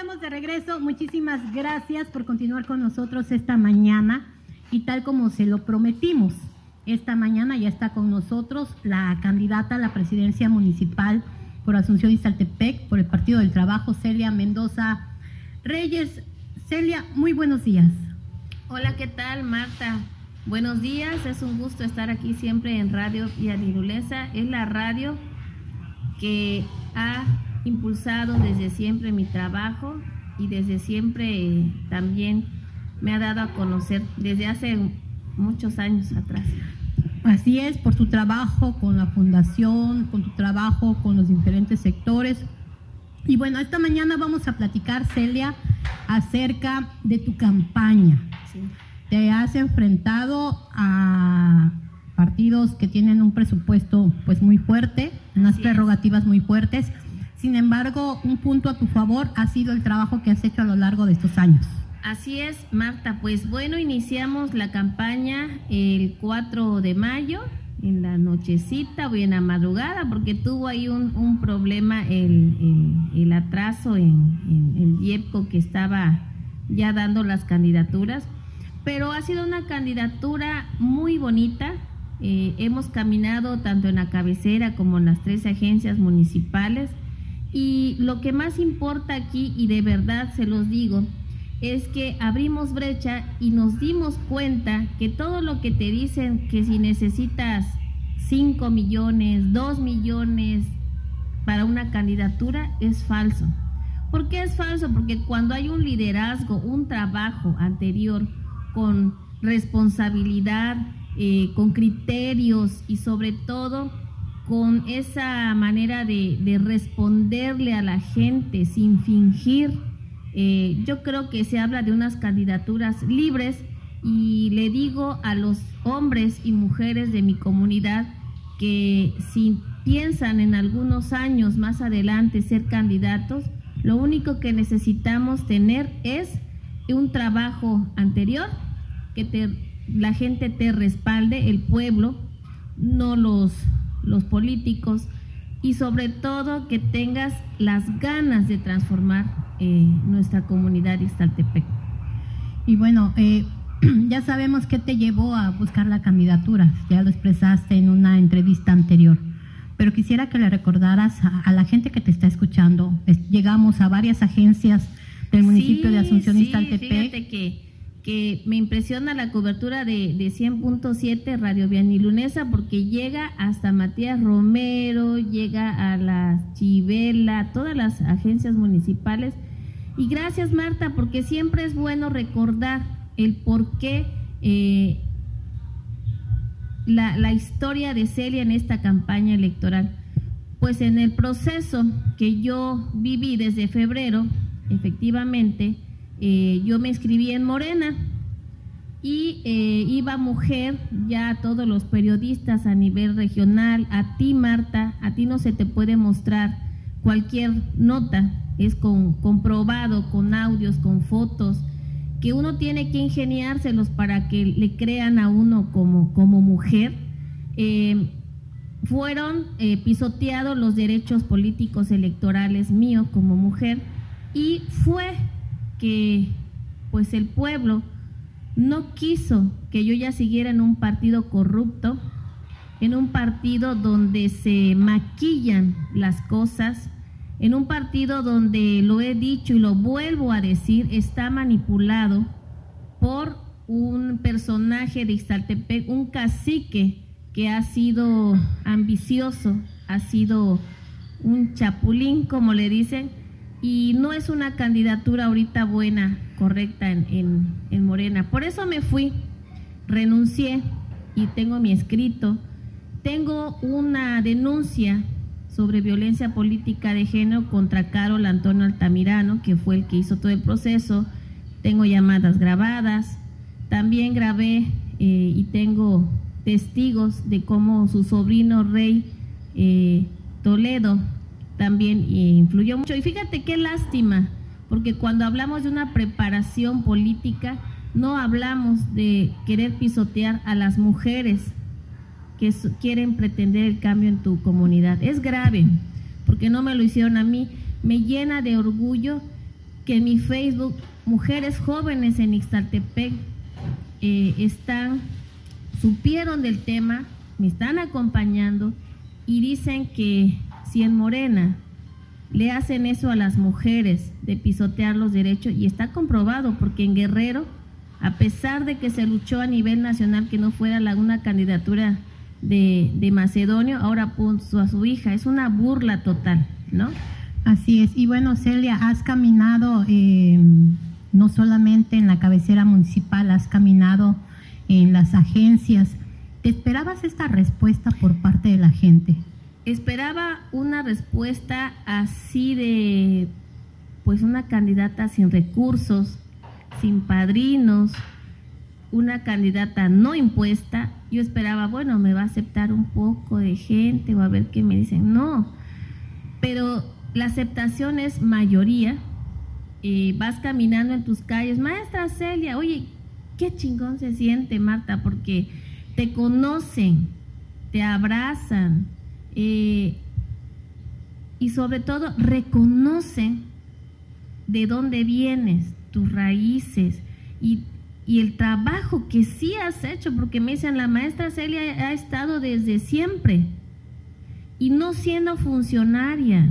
estamos de regreso. Muchísimas gracias por continuar con nosotros esta mañana. Y tal como se lo prometimos, esta mañana ya está con nosotros la candidata a la presidencia municipal por Asunción Iztaltepec, por el Partido del Trabajo, Celia Mendoza Reyes. Celia, muy buenos días. Hola, ¿qué tal, Marta? Buenos días, es un gusto estar aquí siempre en Radio Villanilulesa. Es la radio que ha impulsado desde siempre mi trabajo y desde siempre eh, también me ha dado a conocer desde hace muchos años atrás. Así es, por tu trabajo con la fundación, con tu trabajo con los diferentes sectores. Y bueno, esta mañana vamos a platicar, Celia, acerca de tu campaña. Te has enfrentado a partidos que tienen un presupuesto pues muy fuerte, unas prerrogativas muy fuertes. Sin embargo, un punto a tu favor ha sido el trabajo que has hecho a lo largo de estos años. Así es, Marta. Pues bueno, iniciamos la campaña el 4 de mayo, en la nochecita o en la madrugada, porque tuvo ahí un, problema el, atraso en, el IEPCO que estaba ya dando las candidaturas. Pero ha sido una candidatura muy bonita. Eh, hemos caminado tanto en la cabecera como en las tres agencias municipales y lo que más importa aquí, y de verdad se los digo, es que abrimos brecha y nos dimos cuenta que todo lo que te dicen que si necesitas 5 millones, 2 millones para una candidatura es falso. ¿Por qué es falso? Porque cuando hay un liderazgo, un trabajo anterior con responsabilidad, eh, con criterios y sobre todo con esa manera de, responderle a la gente sin fingir. Eh, yo creo que se habla de unas candidaturas libres y le digo a los hombres y mujeres de mi comunidad que si piensan en algunos años más adelante ser candidatos, lo único que necesitamos tener es un trabajo anterior, que la gente te respalde, el pueblo, no los los políticos y sobre todo que tengas las ganas de transformar eh, nuestra comunidad Iztaltepec. Y bueno, eh, ya sabemos qué te llevó a buscar la candidatura, ya lo expresaste en una entrevista anterior, pero quisiera que le recordaras a, la gente que te está escuchando, llegamos a varias agencias del municipio de Asunción sí, Iztaltepec. Que que me impresiona la cobertura de, de 100.7 Radio Vianilunesa porque llega hasta Matías Romero, llega a la Chivela, todas las agencias municipales. Y gracias Marta, porque siempre es bueno recordar el por qué eh, la, la historia de Celia en esta campaña electoral. Pues en el proceso que yo viví desde febrero, efectivamente, eh, yo me inscribí en Morena y eh, iba mujer ya a todos los periodistas a nivel regional, a ti Marta, a ti no se te puede mostrar cualquier nota, es con, comprobado con audios, con fotos, que uno tiene que ingeniárselos para que le crean a uno como, como mujer. Eh, fueron pisoteados los derechos políticos electorales míos como mujer y fue que pues el pueblo no quiso que yo ya siguiera en un partido corrupto, en un partido donde se maquillan las cosas, en un partido donde lo he dicho y lo vuelvo a decir, está manipulado por un personaje de Ixtaltepec, un cacique que ha sido ambicioso, ha sido un chapulín, como le dicen, y no es una candidatura ahorita buena, correcta en, en, Morena. Por eso me fui, renuncié y tengo mi escrito. Tengo una denuncia sobre violencia política de género contra Carol Antonio Altamirano, que fue el que hizo todo el proceso. Tengo llamadas grabadas. También grabé eh, y tengo testigos de cómo su sobrino Rey eh, Toledo también influyó mucho. Y fíjate qué lástima, porque cuando hablamos de una preparación política, no hablamos de querer pisotear a las mujeres que quieren pretender el cambio en tu comunidad. Es grave, porque no me lo hicieron a mí. Me llena de orgullo que en mi Facebook mujeres jóvenes en Ixtaltepec eh, están, supieron del tema, me están acompañando y dicen que si en Morena le hacen eso a las mujeres de pisotear los derechos, y está comprobado porque en Guerrero, a pesar de que se luchó a nivel nacional que no fuera la, una candidatura de, Macedonio, ahora puso a su hija, es una burla total, ¿no? Así es. Y bueno, Celia, has caminado eh, no solamente en la cabecera municipal, has caminado en las agencias. ¿Te esperabas esta respuesta por parte de la gente? Esperaba una respuesta así de, pues una candidata sin recursos, sin padrinos, una candidata no impuesta. Yo esperaba, bueno, me va a aceptar un poco de gente o a ver qué me dicen. No, pero la aceptación es mayoría. Eh, vas caminando en tus calles, maestra Celia, oye, qué chingón se siente, Marta, porque te conocen, te abrazan y sobre todo reconocen de dónde vienes, tus raíces y, y el trabajo que sí has hecho, porque me dicen, la maestra Celia ha estado desde siempre y no siendo funcionaria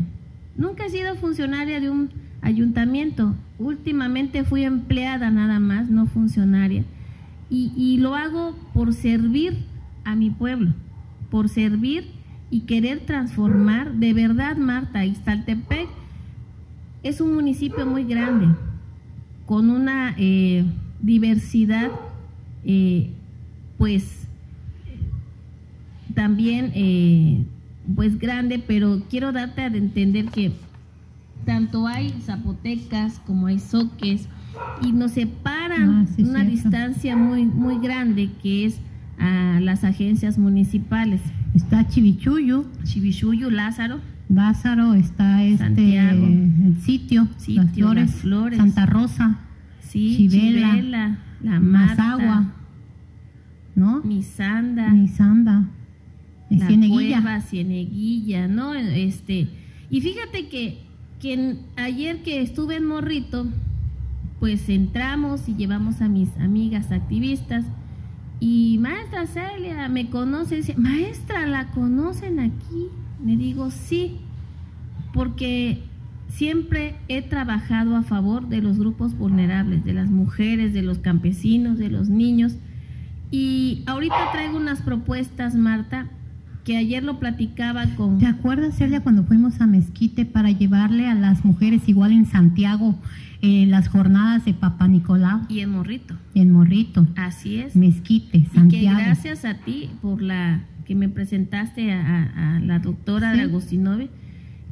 Nunca he sido funcionaria de un ayuntamiento. Últimamente fui empleada nada más, no funcionaria. Y, lo hago por servir a mi pueblo, por servir y querer transformar. De verdad, Marta, Ixtaltepec es un municipio muy grande, con una eh, diversidad, eh, pues también eh, pues grande, pero quiero darte a entender que tanto hay zapotecas como hay soques y nos separan ah, una distancia muy muy grande que es a las agencias municipales. Está Chivichuyo, Chivichuyo, Lázaro, Lázaro, está este el sitio, sitio las, flores, Santa Rosa, sí, Chivela, la Mazagua, ¿no? Misanda, Misanda. La Cieneguilla. Cieneguilla, ¿no? Este, y fíjate que, que ayer que estuve en Morrito, pues entramos y llevamos a mis amigas activistas y maestra Celia me conoce, dice, maestra, ¿la conocen aquí? Me digo, sí, porque siempre he trabajado a favor de los grupos vulnerables, de las mujeres, de los campesinos, de los niños. Y ahorita traigo unas propuestas, Marta, que ayer lo platicaba con... ¿Te acuerdas, Celia, cuando fuimos a Mezquite para llevarle a las mujeres, igual en Santiago, eh, las jornadas de Papá Nicolau? Y en Morrito. En Morrito. Así es. Mezquite, Santiago. que gracias a ti por la que me presentaste a, la doctora de Agustinove,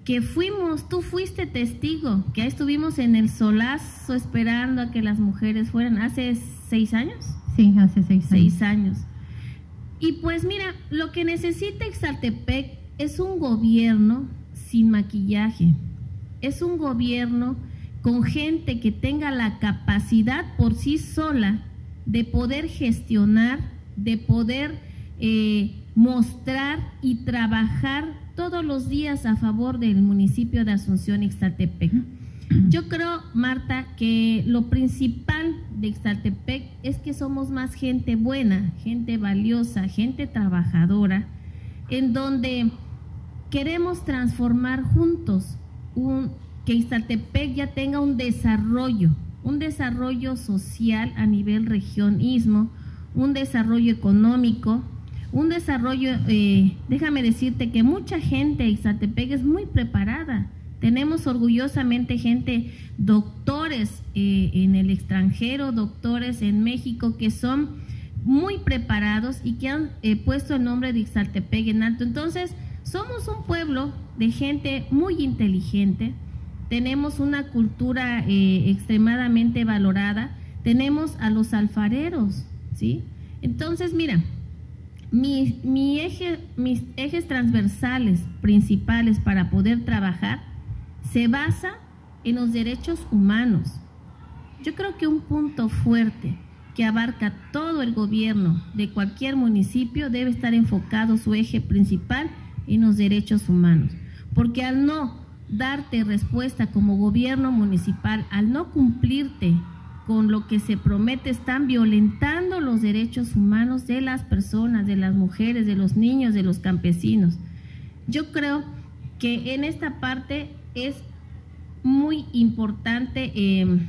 que fuimos, tú fuiste testigo, que ahí estuvimos en el solazo esperando a que las mujeres fueran, hace seis años. Sí, hace seis años. Seis años. Y pues mira, lo que necesita Exaltepec es un gobierno sin maquillaje, es un gobierno con gente que tenga la capacidad por sí sola de poder gestionar, de poder eh, mostrar y trabajar todos los días a favor del municipio de Asunción Ixtaltepec. Yo creo, Marta, que lo principal de Ixtaltepec es que somos más gente buena, gente valiosa, gente trabajadora, en donde queremos transformar juntos un, que Ixtaltepec ya tenga un desarrollo, un desarrollo social a nivel regionismo, un desarrollo económico, un desarrollo, eh, déjame decirte que mucha gente de Ixtaltepec es muy preparada, tenemos orgullosamente gente, doctores eh, en el extranjero, doctores en México, que son muy preparados y que han eh, puesto el nombre de Ixaltepec en alto. Entonces, somos un pueblo de gente muy inteligente, tenemos una cultura eh, extremadamente valorada, tenemos a los alfareros, ¿sí? Entonces, mira, mi, mi eje, mis ejes transversales principales para poder trabajar se basa en los derechos humanos. Yo creo que un punto fuerte que abarca todo el gobierno de cualquier municipio debe estar enfocado su eje principal en los derechos humanos, porque al no darte respuesta como gobierno municipal al no cumplirte con lo que se promete, están violentando los derechos humanos de las personas, de las mujeres, de los niños, de los campesinos. Yo creo que en esta parte es muy importante em,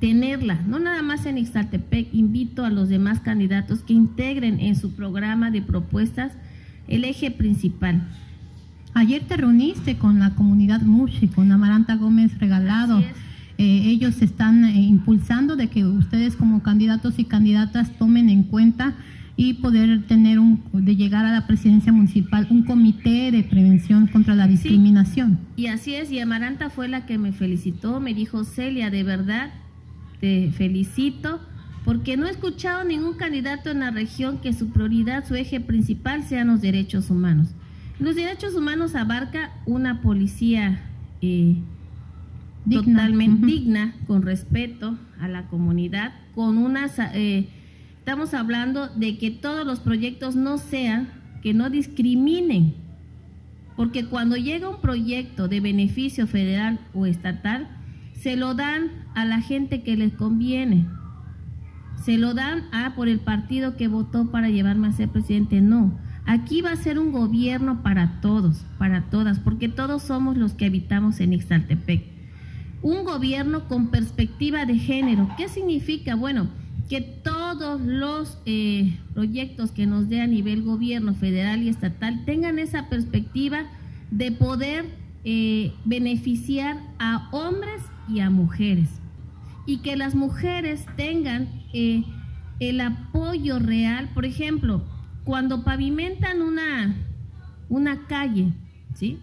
tenerla, no nada más en Ixtaltepec, invito a los demás candidatos que integren en su programa de propuestas el eje principal. Ayer te reuniste con la comunidad Mushi, con Amaranta Gómez Regalado. Eh, ellos están eh, impulsando de que ustedes como candidatos y candidatas tomen en cuenta y poder tener un, de llegar a la presidencia municipal un comité de prevención contra la discriminación. y así es, y Amaranta fue la que me felicitó, me dijo, Celia, de verdad, te felicito, porque no he escuchado ningún candidato en la región que su prioridad, su eje principal sean los derechos humanos. Los derechos humanos abarca una policía eh, totalmente digna, con respeto a la comunidad, con unas... Eh, estamos hablando de que todos los proyectos no sean, que no discriminen, porque cuando llega un proyecto de beneficio federal o estatal, se lo dan a la gente que les conviene. Se lo dan a por el partido que votó para llevarme a ser presidente. No, aquí va a ser un gobierno para todos, para todas, porque todos somos los que habitamos en Ixtaltepec. Un gobierno con perspectiva de género. ¿Qué significa? Bueno, que todos los eh, proyectos que nos dé a nivel gobierno federal y estatal tengan esa perspectiva de poder eh, beneficiar a hombres y a mujeres y que las mujeres tengan eh, el apoyo real, por ejemplo, cuando pavimentan una, una calle, ¿sí?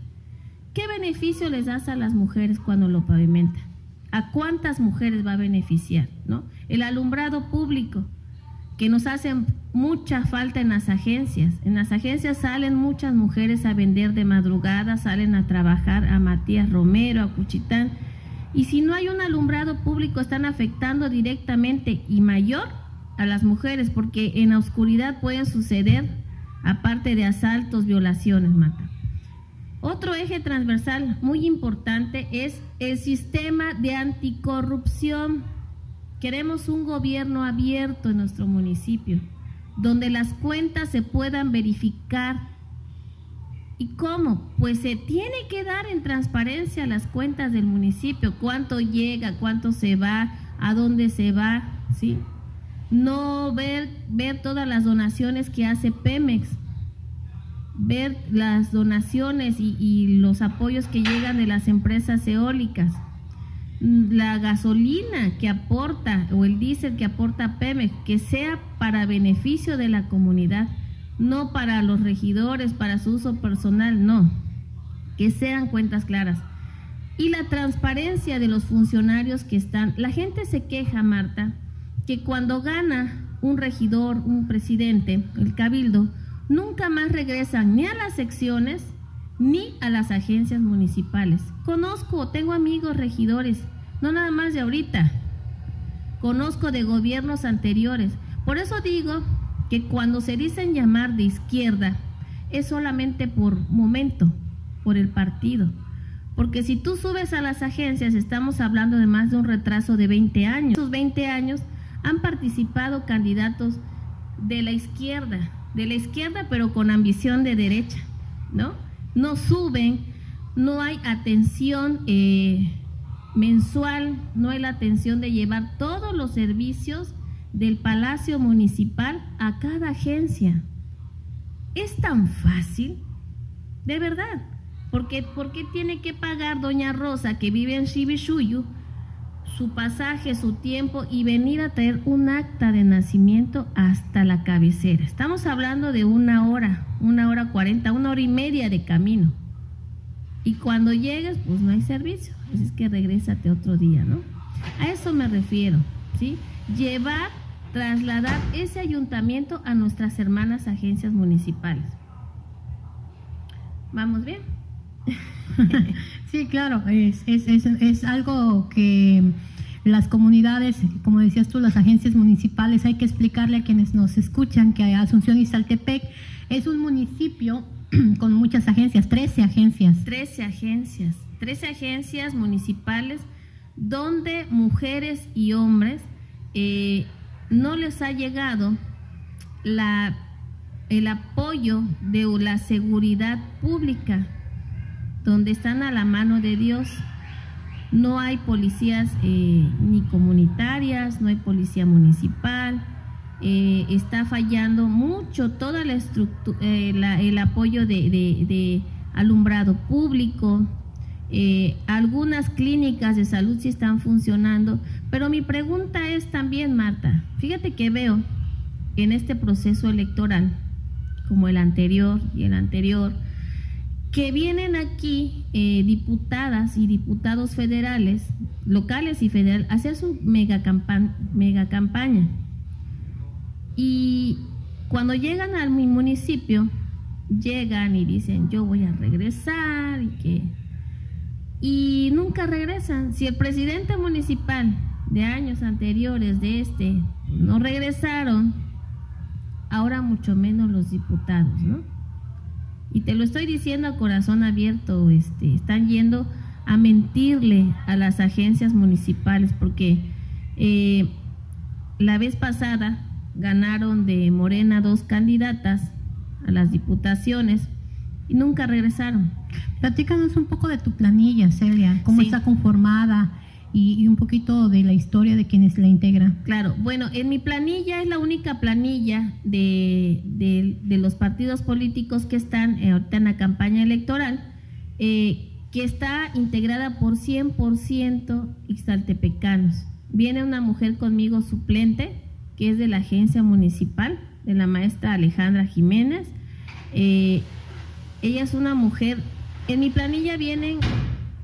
¿Qué beneficio les das a las mujeres cuando lo pavimentan? ¿A cuántas mujeres va a beneficiar? El alumbrado público, que nos hace mucha falta en las agencias. En las agencias salen muchas mujeres a vender de madrugada, salen a trabajar a Matías Romero, a Cuchitán. Y si no hay un alumbrado público, están afectando directamente y mayor a las mujeres, porque en la oscuridad pueden suceder, aparte de asaltos, violaciones, mata. Otro eje transversal muy importante es el sistema de anticorrupción. Queremos un gobierno abierto en nuestro municipio, donde las cuentas se puedan verificar. ¿Y cómo? Pues se tiene que dar en transparencia las cuentas del municipio, cuánto llega, cuánto se va, a dónde se va, ¿sí? No ver, ver todas las donaciones que hace Pemex, ver las donaciones y, los apoyos que llegan de las empresas eólicas, la gasolina que aporta o el diésel que aporta Pemex, que sea para beneficio de la comunidad, no para los regidores, para su uso personal, no, que sean cuentas claras. Y la transparencia de los funcionarios que están, la gente se queja, Marta, que cuando gana un regidor, un presidente, el cabildo, nunca más regresan ni a las secciones ni a las agencias municipales. Conozco, tengo amigos regidores, no nada más de ahorita, conozco de gobiernos anteriores. Por eso digo que cuando se dicen llamar de izquierda es solamente por momento, por el partido. Porque si tú subes a las agencias, estamos hablando de más de un retraso de 20 años. Esos 20 años han participado candidatos de la izquierda, de la izquierda, pero con ambición de derecha, ¿no? No suben, no hay atención eh, mensual, no hay la atención de llevar todos los servicios del Palacio Municipal a cada agencia. ¿Es tan fácil? De verdad. Porque, ¿Por qué tiene que pagar doña Rosa, que vive en Shibishuyu, su pasaje, su tiempo y venir a traer un acta de nacimiento hasta la cabecera. Estamos hablando de una hora, una hora cuarenta, una hora y media de camino. Y cuando llegues, pues no hay servicio. Así es que regrésate otro día, ¿no? A eso me refiero, ¿sí? Llevar, trasladar ese ayuntamiento a nuestras hermanas agencias municipales. ¿Vamos bien? sí, claro, es, algo que las comunidades, como decías tú, las agencias municipales, hay que explicarle a quienes nos escuchan que Asunción y Saltepec es un municipio con muchas agencias, 13 agencias. 13 agencias, 13 agencias municipales donde mujeres y hombres eh, no les ha llegado el apoyo de la seguridad pública, donde están a la mano de Dios. No hay policías eh, ni comunitarias, no hay policía municipal, eh, está fallando mucho toda la estructura, eh, el apoyo de, de, alumbrado público. algunas clínicas de salud sí están funcionando, pero mi pregunta es también, Marta, fíjate que veo en este proceso electoral, como el anterior y el anterior, que vienen aquí eh, diputadas y diputados federales, locales y federales, a hacer su mega, mega campaña. Y cuando llegan a mi municipio, llegan y dicen, yo voy a regresar y que... Y nunca regresan. Si el presidente municipal de años anteriores de este no regresaron, ahora mucho menos los diputados, ¿no? Y te lo estoy diciendo a corazón abierto, este, están yendo a mentirle a las agencias municipales porque eh, la vez pasada ganaron de Morena dos candidatas a las diputaciones y nunca regresaron. Platícanos un poco de tu planilla, Celia, cómo está conformada, y, un poquito de la historia de quienes la integran. Claro, bueno, en mi planilla es la única planilla de, de, los partidos políticos que están eh, ahorita en la campaña electoral, eh, que está integrada por 100% ixtaltepecanos. Viene una mujer conmigo suplente, que es de la agencia municipal, de la maestra Alejandra Jiménez. Eh, ella es una mujer, en mi planilla vienen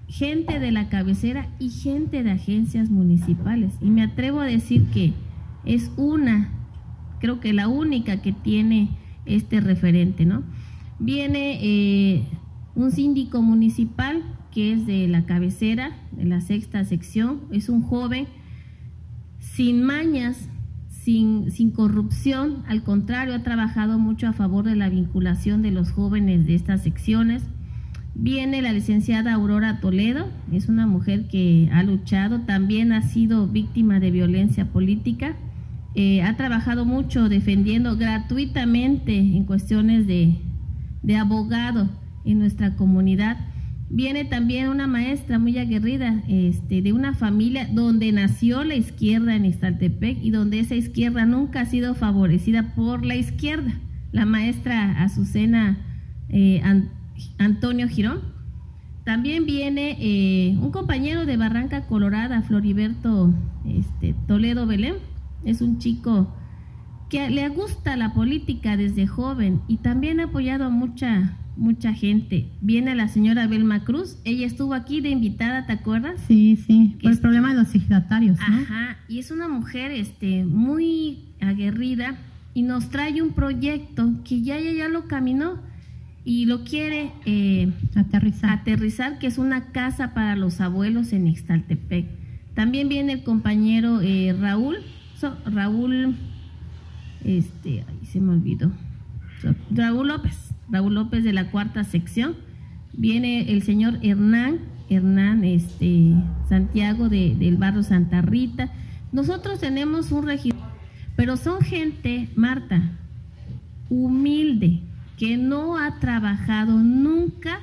gente de la cabecera y gente de agencias municipales. Y me atrevo a decir que es una, creo que la única que tiene este referente, ¿no? Viene eh, un síndico municipal que es de la cabecera, de la sexta sección, es un joven sin mañas, sin, sin corrupción, al contrario, ha trabajado mucho a favor de la vinculación de los jóvenes de estas secciones Viene la licenciada Aurora Toledo, es una mujer que ha luchado, también ha sido víctima de violencia política, eh, ha trabajado mucho defendiendo gratuitamente en cuestiones de, abogado en nuestra comunidad. Viene también una maestra muy aguerrida este, de una familia donde nació la izquierda en Iztaltepec y donde esa izquierda nunca ha sido favorecida por la izquierda. La maestra Azucena eh, Antonio Girón. También viene eh, un compañero de Barranca Colorada, Floriberto este, Toledo Belén. Es un chico que le gusta la política desde joven y también ha apoyado a mucha, mucha gente. Viene la señora Belma Cruz, ella estuvo aquí de invitada, ¿te acuerdas? Sí, sí, por el problema de los signatarios. Ajá, y es una mujer este, muy aguerrida y nos trae un proyecto que ya, ya, ya lo caminó y lo quiere eh, aterrizar. que es una casa para los abuelos en Ixtaltepec. También viene el compañero eh, Raúl, Raúl, este, se me olvidó, Raúl López, Raúl López de la cuarta sección. Viene el señor Hernán, Hernán este, Santiago de, del barrio Santa Rita. Nosotros tenemos un regidor, pero son gente, Marta, humilde, que no ha trabajado nunca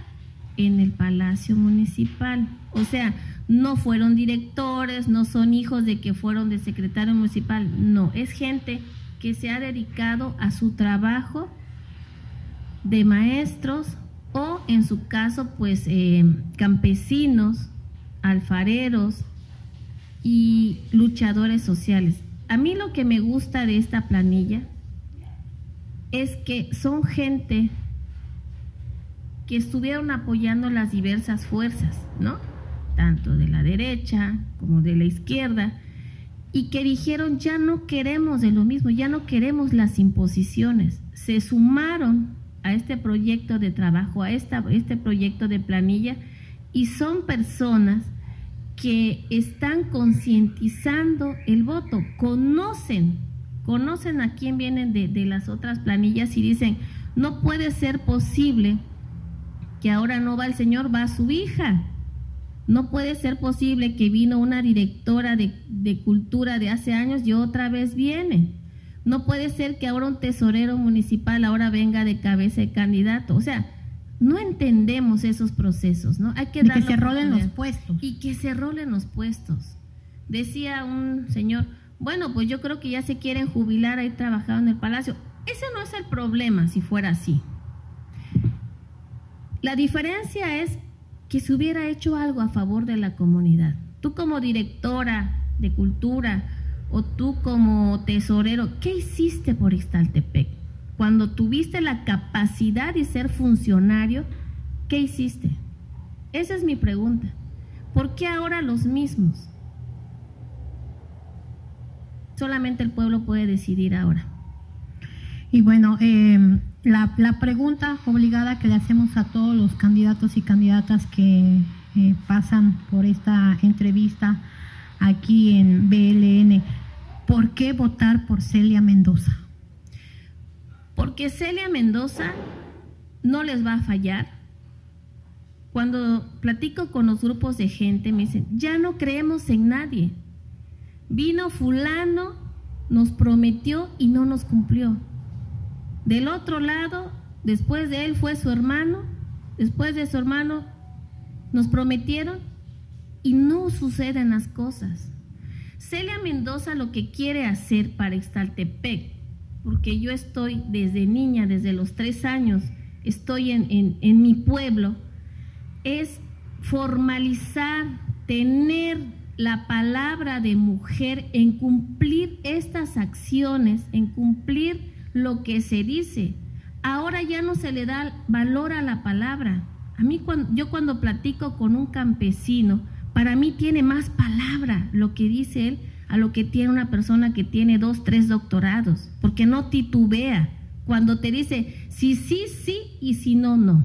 en el Palacio Municipal. O sea, no fueron directores, no son hijos de que fueron de secretario municipal, no, es gente que se ha dedicado a su trabajo de maestros o en su caso pues eh, campesinos, alfareros y luchadores sociales. A mí lo que me gusta de esta planilla es que son gente que estuvieron apoyando las diversas fuerzas, ¿no? Tanto de la derecha como de la izquierda, y que dijeron, ya no queremos de lo mismo, ya no queremos las imposiciones. Se sumaron a este proyecto de trabajo, a esta, este proyecto de planilla, y son personas que están concientizando el voto, conocen conocen a quién vienen de, las otras planillas y dicen, No puede ser posible que ahora no va el señor, va su hija. No puede ser posible que vino una directora de, de, cultura de hace años y otra vez viene. No puede ser que ahora un tesorero municipal ahora venga de cabeza de candidato. O sea, no entendemos esos procesos, ¿no? Hay que, y que se rolen los puestos. Y que se rolen los puestos. Decía un señor, bueno, pues yo creo que ya se quieren jubilar ahí trabajando en el palacio. Ese no es el problema si fuera así. La diferencia es que se hubiera hecho algo a favor de la comunidad. Tú como directora de cultura o tú como tesorero, ¿qué hiciste por Ixtaltepec? Cuando tuviste la capacidad de ser funcionario, ¿qué hiciste? Esa es mi pregunta. ¿Por qué ahora los mismos? Solamente el pueblo puede decidir ahora. Y bueno, eh, la, la, pregunta obligada que le hacemos a todos los candidatos y candidatas que eh, pasan por esta entrevista aquí en BLN, ¿por qué votar por Celia Mendoza? Porque Celia Mendoza no les va a fallar. Cuando platico con los grupos de gente, me dicen, ya no creemos en nadie. Vino fulano, nos prometió y no nos cumplió. Del otro lado, después de él fue su hermano, después de su hermano nos prometieron y no suceden las cosas. Celia Mendoza lo que quiere hacer para Extaltepec, porque yo estoy desde niña, desde los tres años, estoy en, en mi pueblo, es formalizar, tener la palabra de mujer en cumplir estas acciones, en cumplir lo que se dice. Ahora ya no se le da valor a la palabra. A mí cuando, yo cuando platico con un campesino, para mí tiene más palabra lo que dice él a lo que tiene una persona que tiene dos, tres doctorados, porque no titubea cuando te dice si sí, sí y si no, no.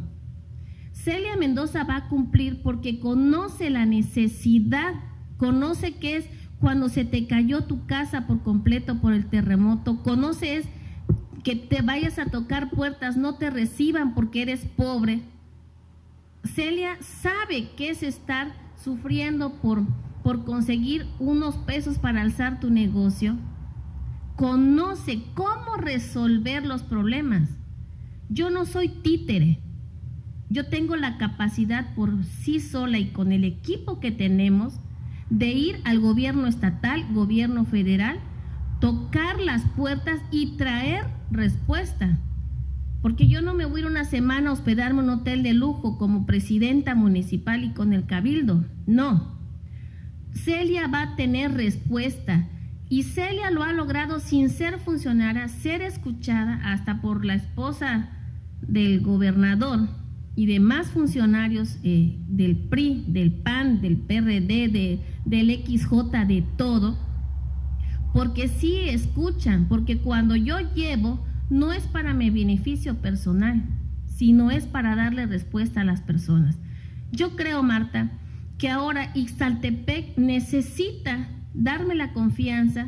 Celia Mendoza va a cumplir porque conoce la necesidad conoce qué es cuando se te cayó tu casa por completo por el terremoto, conoce que te vayas a tocar puertas, no te reciban porque eres pobre. Celia sabe qué es estar sufriendo por, por conseguir unos pesos para alzar tu negocio. Conoce cómo resolver los problemas. Yo no soy títere. Yo tengo la capacidad por sí sola y con el equipo que tenemos de ir al gobierno estatal, gobierno federal, tocar las puertas y traer respuesta. Porque yo no me voy a ir una semana a hospedarme en un hotel de lujo como presidenta municipal y con el cabildo. No. Celia va a tener respuesta. Y Celia lo ha logrado sin ser funcionaria, ser escuchada hasta por la esposa del gobernador y demás funcionarios eh, del PRI, del PAN, del PRD, de, del XJ, de todo, porque sí escuchan, porque cuando yo llevo no es para mi beneficio personal, sino es para darle respuesta a las personas. Yo creo, Marta, que ahora Ixtaltepec necesita darme la confianza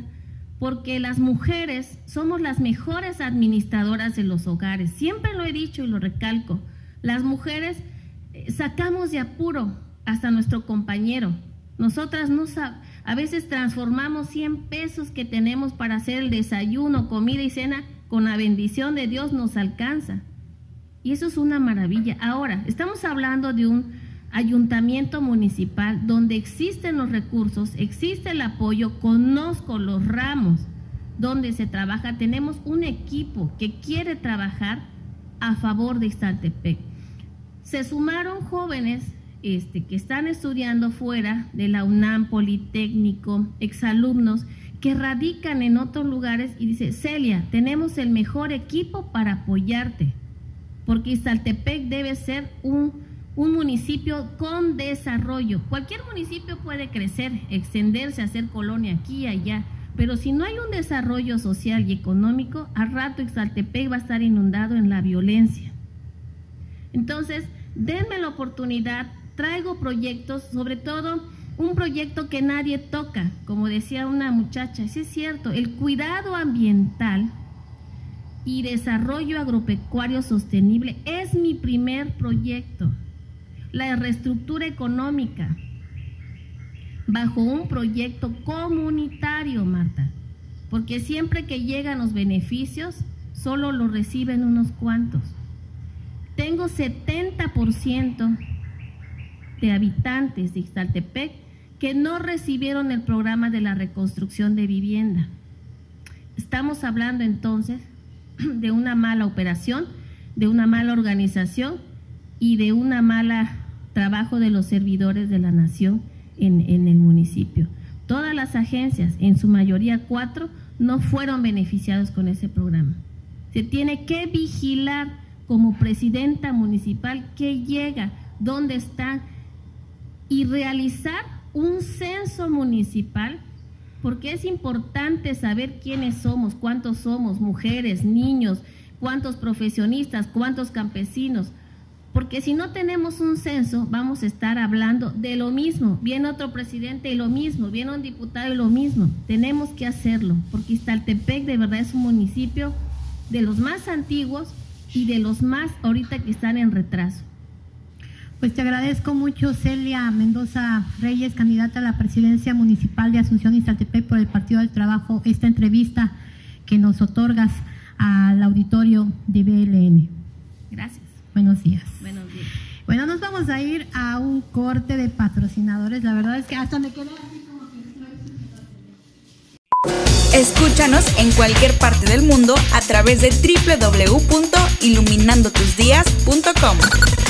porque las mujeres somos las mejores administradoras de los hogares. Siempre lo he dicho y lo recalco las mujeres eh, sacamos de apuro hasta nuestro compañero. Nosotras no a veces transformamos 100 pesos que tenemos para hacer el desayuno, comida y cena, con la bendición de Dios nos alcanza. Y eso es una maravilla. Ahora, estamos hablando de un ayuntamiento municipal donde existen los recursos, existe el apoyo, conozco los ramos donde se trabaja, tenemos un equipo que quiere trabajar a favor de Iztantepec se sumaron jóvenes este, que están estudiando fuera de la UNAM, Politécnico, exalumnos, que radican en otros lugares y dice, Celia, tenemos el mejor equipo para apoyarte, porque Iztaltepec debe ser un, un municipio con desarrollo. Cualquier municipio puede crecer, extenderse, hacer colonia aquí y allá, pero si no hay un desarrollo social y económico, al rato Iztaltepec va a estar inundado en la violencia. Entonces, denme la oportunidad, traigo proyectos, sobre todo un proyecto que nadie toca, como decía una muchacha, sí es cierto, el cuidado ambiental y desarrollo agropecuario sostenible es mi primer proyecto. La reestructura económica bajo un proyecto comunitario, Marta, porque siempre que llegan los beneficios, solo los reciben unos cuantos. Tengo 70% de habitantes de Ixtaltepec que no recibieron el programa de la reconstrucción de vivienda. Estamos hablando entonces de una mala operación, de una mala organización y de una mala trabajo de los servidores de la nación en, en el municipio. Todas las agencias, en su mayoría cuatro, no fueron beneficiados con ese programa. Se tiene que vigilar como presidenta municipal qué llega, dónde están y realizar un censo municipal porque es importante saber quiénes somos, cuántos somos, mujeres, niños, cuántos profesionistas, cuántos campesinos, porque si no tenemos un censo, vamos a estar hablando de lo mismo. Viene otro presidente y lo mismo, viene un diputado y lo mismo. Tenemos que hacerlo, porque Iztaltepec de verdad es un municipio de los más antiguos y de los más ahorita que están en retraso. Pues te agradezco mucho, Celia Mendoza Reyes, candidata a la presidencia municipal de Asunción Iztaltepec por el Partido del Trabajo, esta entrevista que nos otorgas al auditorio de BLN. Gracias. Buenos días. Buenos días. Bueno, nos vamos a ir a un corte de patrocinadores. La verdad es que hasta me quedé. Escúchanos en cualquier parte del mundo a través de www.iluminandotusdias.com.